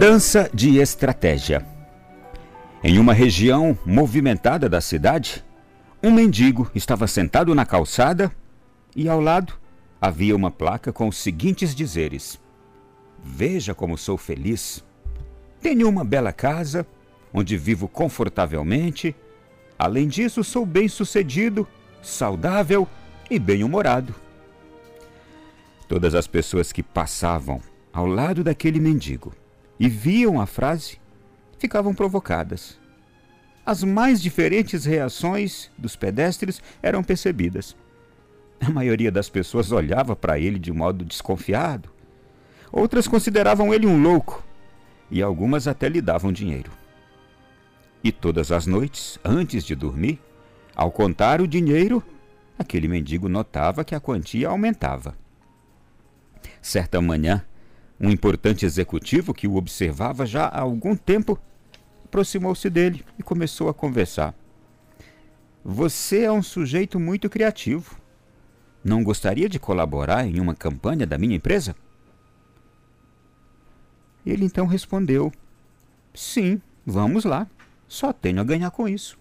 Mudança de estratégia. Em uma região movimentada da cidade, um mendigo estava sentado na calçada e ao lado havia uma placa com os seguintes dizeres: Veja como sou feliz. Tenho uma bela casa, onde vivo confortavelmente. Além disso, sou bem-sucedido, saudável e bem-humorado. Todas as pessoas que passavam ao lado daquele mendigo e viam a frase ficavam provocadas. As mais diferentes reações dos pedestres eram percebidas. A maioria das pessoas olhava para ele de modo desconfiado. Outras consideravam ele um louco e algumas até lhe davam dinheiro. E todas as noites, antes de dormir, ao contar o dinheiro, aquele mendigo notava que a quantia aumentava. Certa manhã, um importante executivo que o observava já há algum tempo aproximou-se dele e começou a conversar. Você é um sujeito muito criativo. Não gostaria de colaborar em uma campanha da minha empresa? Ele então respondeu: Sim, vamos lá. Só tenho a ganhar com isso.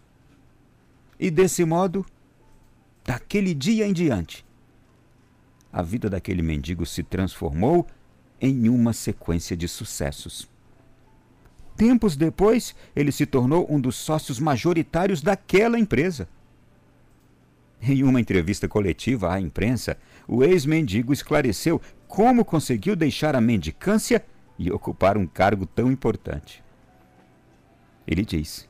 E desse modo, daquele dia em diante, a vida daquele mendigo se transformou em uma sequência de sucessos. Tempos depois, ele se tornou um dos sócios majoritários daquela empresa. Em uma entrevista coletiva à imprensa, o ex-mendigo esclareceu como conseguiu deixar a mendicância e ocupar um cargo tão importante. Ele diz: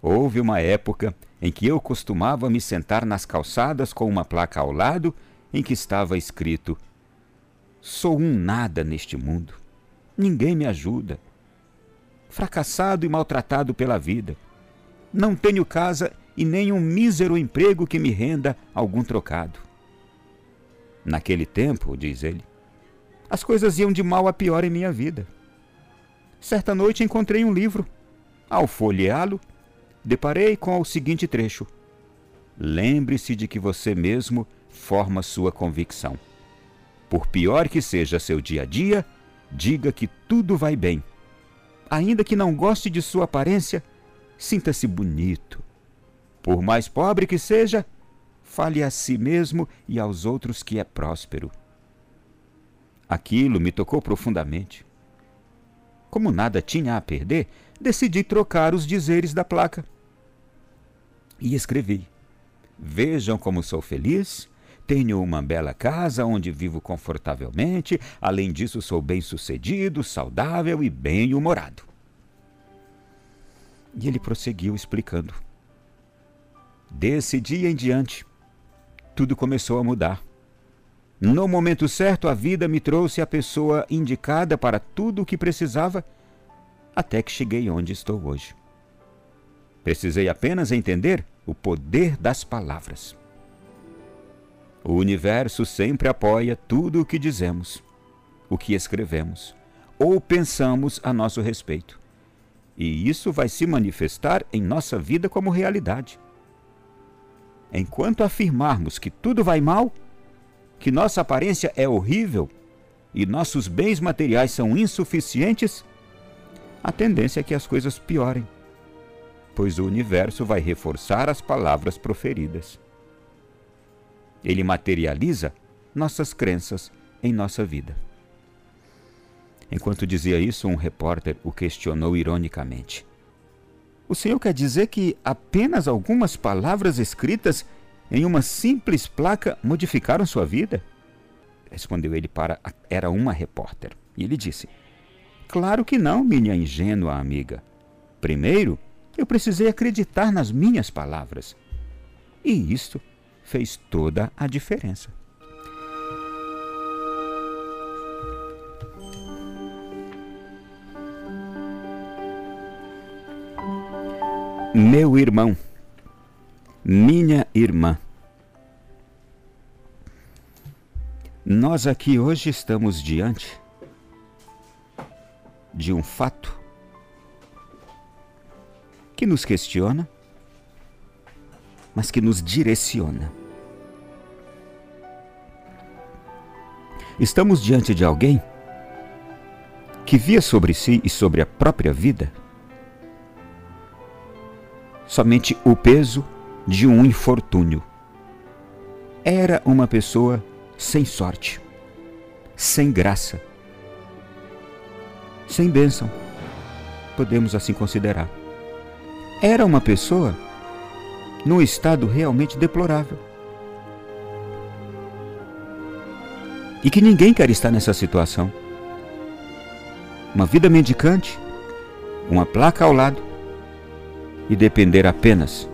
Houve uma época em que eu costumava me sentar nas calçadas com uma placa ao lado em que estava escrito: Sou um nada neste mundo. Ninguém me ajuda. Fracassado e maltratado pela vida. Não tenho casa e nem um mísero emprego que me renda algum trocado. Naquele tempo, diz ele, as coisas iam de mal a pior em minha vida. Certa noite encontrei um livro. Ao folheá-lo, deparei com o seguinte trecho: Lembre-se de que você mesmo forma sua convicção. Por pior que seja seu dia a dia, diga que tudo vai bem. Ainda que não goste de sua aparência, sinta-se bonito. Por mais pobre que seja, fale a si mesmo e aos outros que é próspero. Aquilo me tocou profundamente. Como nada tinha a perder, decidi trocar os dizeres da placa. E escrevi: Vejam como sou feliz. Tenho uma bela casa onde vivo confortavelmente. Além disso, sou bem-sucedido, saudável e bem-humorado. E ele prosseguiu explicando. Desse dia em diante, tudo começou a mudar. No momento certo, a vida me trouxe a pessoa indicada para tudo o que precisava, até que cheguei onde estou hoje. Precisei apenas entender o poder das palavras. O universo sempre apoia tudo o que dizemos, o que escrevemos ou pensamos a nosso respeito. E isso vai se manifestar em nossa vida como realidade. Enquanto afirmarmos que tudo vai mal, que nossa aparência é horrível e nossos bens materiais são insuficientes, a tendência é que as coisas piorem, pois o universo vai reforçar as palavras proferidas. Ele materializa nossas crenças em nossa vida. Enquanto dizia isso, um repórter o questionou ironicamente. O senhor quer dizer que apenas algumas palavras escritas em uma simples placa modificaram sua vida? Respondeu ele para a, era uma repórter. E ele disse: Claro que não, minha ingênua amiga. Primeiro, eu precisei acreditar nas minhas palavras. E isto fez toda a diferença. Meu irmão minha irmã. Nós aqui hoje estamos diante de um fato que nos questiona, mas que nos direciona. Estamos diante de alguém que via sobre si e sobre a própria vida somente o peso de um infortúnio. Era uma pessoa sem sorte, sem graça, sem bênção, podemos assim considerar. Era uma pessoa num estado realmente deplorável. E que ninguém quer estar nessa situação. Uma vida mendicante, uma placa ao lado e depender apenas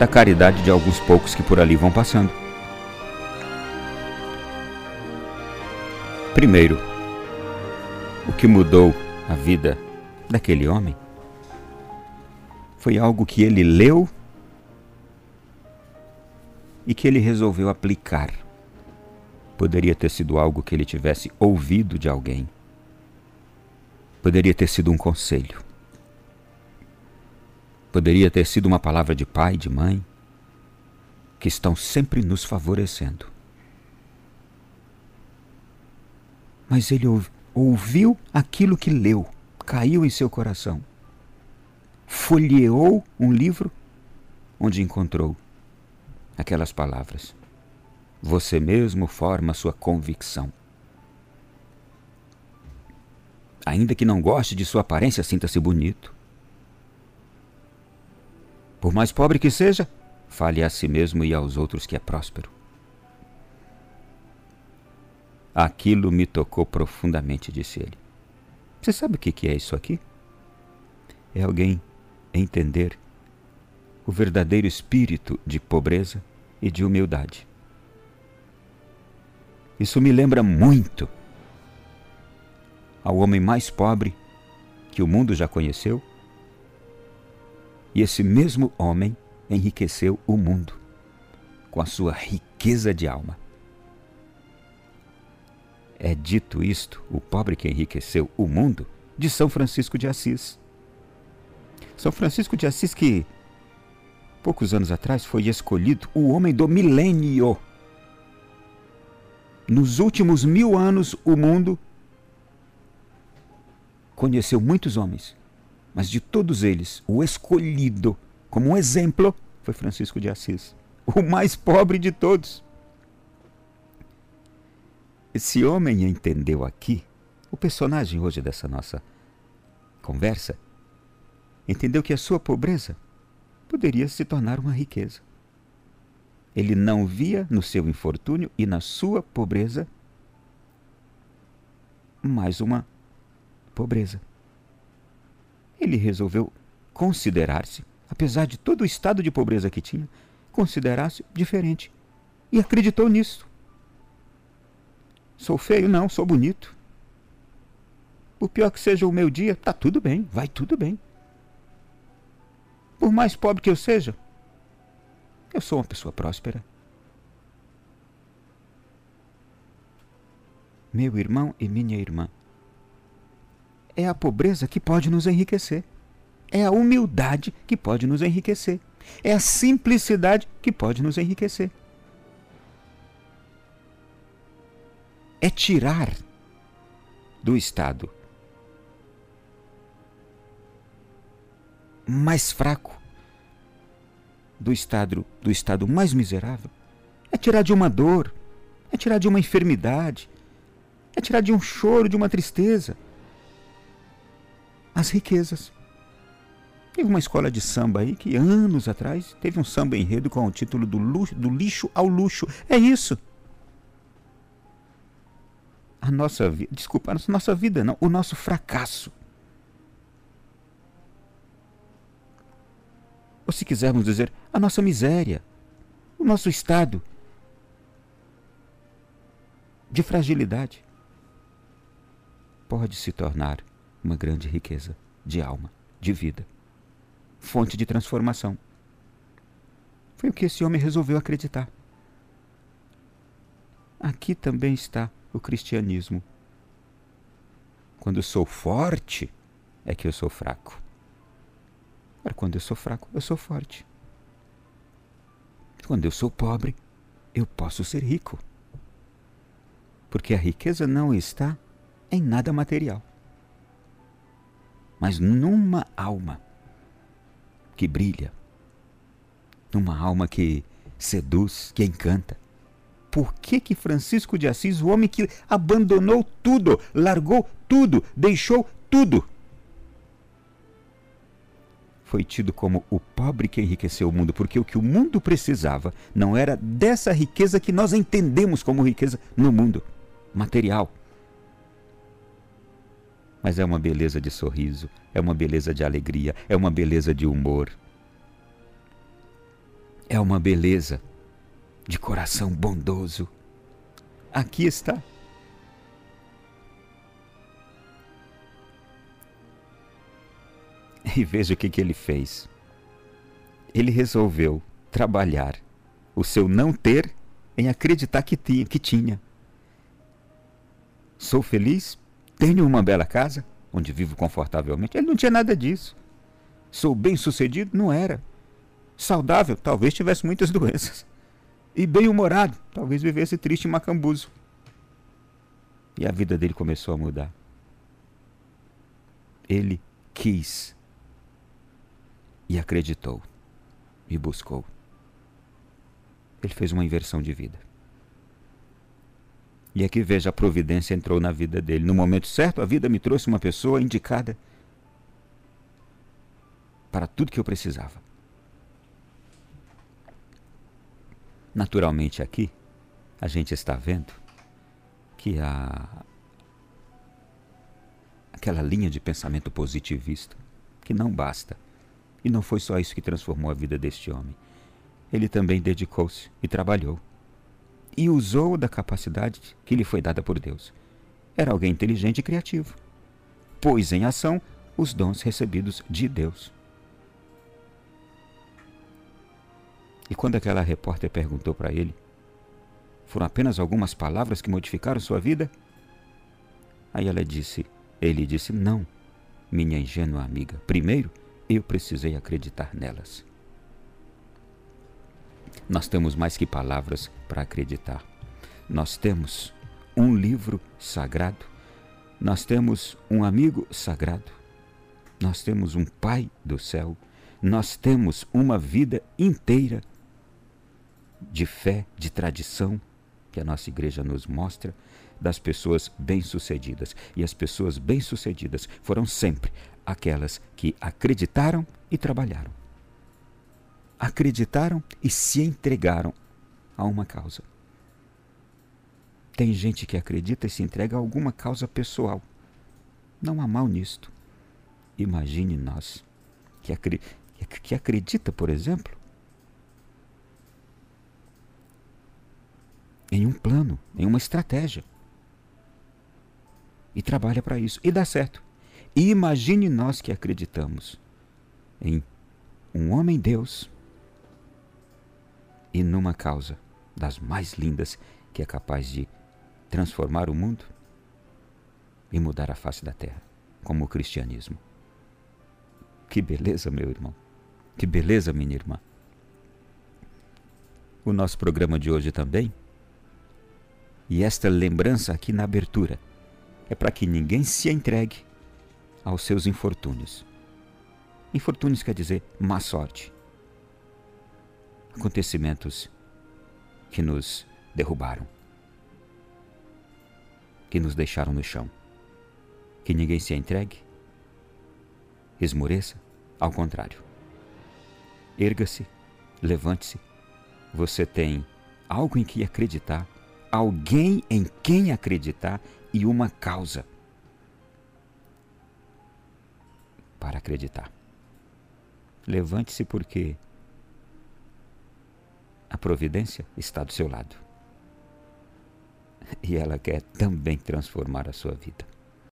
da caridade de alguns poucos que por ali vão passando. Primeiro, o que mudou a vida daquele homem foi algo que ele leu e que ele resolveu aplicar. Poderia ter sido algo que ele tivesse ouvido de alguém. Poderia ter sido um conselho. Poderia ter sido uma palavra de pai, de mãe, que estão sempre nos favorecendo. Mas ele ouviu aquilo que leu, caiu em seu coração. Folheou um livro onde encontrou aquelas palavras. Você mesmo forma sua convicção. Ainda que não goste de sua aparência, sinta-se bonito. Por mais pobre que seja, fale a si mesmo e aos outros que é próspero. Aquilo me tocou profundamente, disse ele. Você sabe o que é isso aqui? É alguém entender o verdadeiro espírito de pobreza e de humildade. Isso me lembra muito ao homem mais pobre que o mundo já conheceu e esse mesmo homem enriqueceu o mundo com a sua riqueza de alma. É dito isto, o pobre que enriqueceu o mundo, de São Francisco de Assis. São Francisco de Assis, que poucos anos atrás foi escolhido o homem do milênio. Nos últimos mil anos, o mundo conheceu muitos homens mas de todos eles, o escolhido como um exemplo foi Francisco de Assis, o mais pobre de todos. Esse homem entendeu aqui, o personagem hoje dessa nossa conversa, entendeu que a sua pobreza poderia se tornar uma riqueza. Ele não via no seu infortúnio e na sua pobreza mais uma pobreza ele resolveu considerar-se, apesar de todo o estado de pobreza que tinha, considerar-se diferente. E acreditou nisso. Sou feio? Não, sou bonito. Por pior que seja o meu dia, tá tudo bem, vai tudo bem. Por mais pobre que eu seja, eu sou uma pessoa próspera. Meu irmão e minha irmã, é a pobreza que pode nos enriquecer. É a humildade que pode nos enriquecer. É a simplicidade que pode nos enriquecer. É tirar do Estado mais fraco, do estado, do estado mais miserável, é tirar de uma dor, é tirar de uma enfermidade, é tirar de um choro, de uma tristeza as riquezas. Teve uma escola de samba aí que anos atrás teve um samba enredo com o título do, luxo, do lixo ao luxo. É isso. A nossa vida, desculpa, a nossa vida não, o nosso fracasso. Ou se quisermos dizer, a nossa miséria, o nosso estado de fragilidade pode se tornar uma grande riqueza de alma, de vida, fonte de transformação. Foi o que esse homem resolveu acreditar. Aqui também está o cristianismo. Quando sou forte, é que eu sou fraco. Agora, quando eu sou fraco, eu sou forte. Quando eu sou pobre, eu posso ser rico. Porque a riqueza não está em nada material mas numa alma que brilha, numa alma que seduz, que encanta. Por que que Francisco de Assis, o homem que abandonou tudo, largou tudo, deixou tudo, foi tido como o pobre que enriqueceu o mundo, porque o que o mundo precisava não era dessa riqueza que nós entendemos como riqueza no mundo material. Mas é uma beleza de sorriso, é uma beleza de alegria, é uma beleza de humor. É uma beleza de coração bondoso. Aqui está. E veja o que, que ele fez. Ele resolveu trabalhar o seu não ter em acreditar que tinha. Que tinha. Sou feliz, tenho uma bela casa, onde vivo confortavelmente. Ele não tinha nada disso. Sou bem sucedido? Não era. Saudável? Talvez tivesse muitas doenças. E bem-humorado? Talvez vivesse triste e macambuzo. E a vida dele começou a mudar. Ele quis e acreditou e buscou. Ele fez uma inversão de vida. E aqui veja, a providência entrou na vida dele. No momento certo, a vida me trouxe uma pessoa indicada para tudo que eu precisava. Naturalmente, aqui, a gente está vendo que a aquela linha de pensamento positivista que não basta e não foi só isso que transformou a vida deste homem. Ele também dedicou-se e trabalhou. E usou da capacidade que lhe foi dada por Deus. Era alguém inteligente e criativo. Pôs em ação os dons recebidos de Deus. E quando aquela repórter perguntou para ele, foram apenas algumas palavras que modificaram sua vida? Aí ela disse, ele disse, não, minha ingênua amiga. Primeiro, eu precisei acreditar nelas. Nós temos mais que palavras para acreditar. Nós temos um livro sagrado, nós temos um amigo sagrado, nós temos um Pai do céu, nós temos uma vida inteira de fé, de tradição, que a nossa igreja nos mostra, das pessoas bem-sucedidas. E as pessoas bem-sucedidas foram sempre aquelas que acreditaram e trabalharam. Acreditaram e se entregaram a uma causa. Tem gente que acredita e se entrega a alguma causa pessoal. Não há mal nisto. Imagine nós que, acredita, por exemplo, em um plano, em uma estratégia. E trabalha para isso. E dá certo. E imagine nós que acreditamos em um homem-deus e numa causa das mais lindas que é capaz de transformar o mundo e mudar a face da terra, como o cristianismo. Que beleza, meu irmão. Que beleza, minha irmã. O nosso programa de hoje também. E esta lembrança aqui na abertura é para que ninguém se entregue aos seus infortúnios. Infortúnios quer dizer má sorte. Acontecimentos que nos derrubaram, que nos deixaram no chão. Que ninguém se entregue, esmoreça, ao contrário. Erga-se, levante-se. Você tem algo em que acreditar, alguém em quem acreditar e uma causa para acreditar. Levante-se porque a providência está do seu lado. E ela quer também transformar a sua vida.